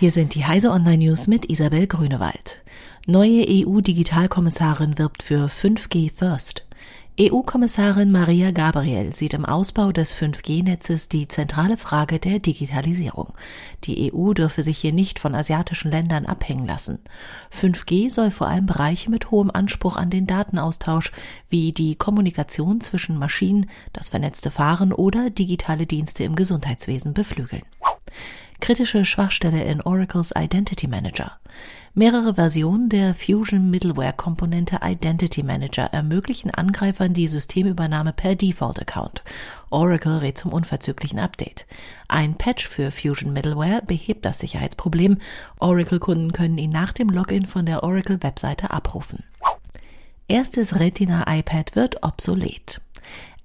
Hier sind die Heise Online News mit Isabel Grünewald. Neue EU-Digitalkommissarin wirbt für 5G First. EU-Kommissarin Maria Gabriel sieht im Ausbau des 5G-Netzes die zentrale Frage der Digitalisierung. Die EU dürfe sich hier nicht von asiatischen Ländern abhängen lassen. 5G soll vor allem Bereiche mit hohem Anspruch an den Datenaustausch wie die Kommunikation zwischen Maschinen, das vernetzte Fahren oder digitale Dienste im Gesundheitswesen beflügeln kritische Schwachstelle in Oracles Identity Manager. Mehrere Versionen der Fusion Middleware Komponente Identity Manager ermöglichen Angreifern die Systemübernahme per Default Account. Oracle rät zum unverzüglichen Update. Ein Patch für Fusion Middleware behebt das Sicherheitsproblem. Oracle-Kunden können ihn nach dem Login von der Oracle-Webseite abrufen. Erstes Retina iPad wird obsolet.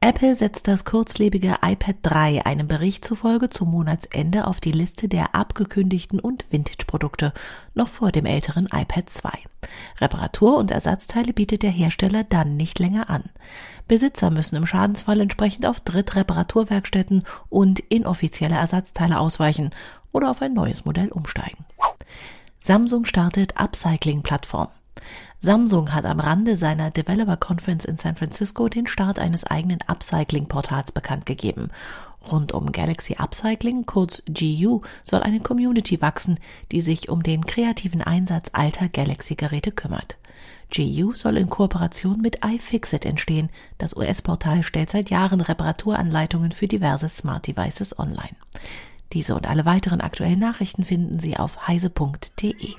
Apple setzt das kurzlebige iPad 3 einem Bericht zufolge zum Monatsende auf die Liste der abgekündigten und Vintage-Produkte, noch vor dem älteren iPad 2. Reparatur und Ersatzteile bietet der Hersteller dann nicht länger an. Besitzer müssen im Schadensfall entsprechend auf Drittreparaturwerkstätten und inoffizielle Ersatzteile ausweichen oder auf ein neues Modell umsteigen. Samsung startet Upcycling-Plattform. Samsung hat am Rande seiner Developer Conference in San Francisco den Start eines eigenen Upcycling-Portals bekannt gegeben. Rund um Galaxy Upcycling, kurz GU, soll eine Community wachsen, die sich um den kreativen Einsatz alter Galaxy-Geräte kümmert. GU soll in Kooperation mit iFixit entstehen. Das US-Portal stellt seit Jahren Reparaturanleitungen für diverse Smart Devices online. Diese und alle weiteren aktuellen Nachrichten finden Sie auf heise.de.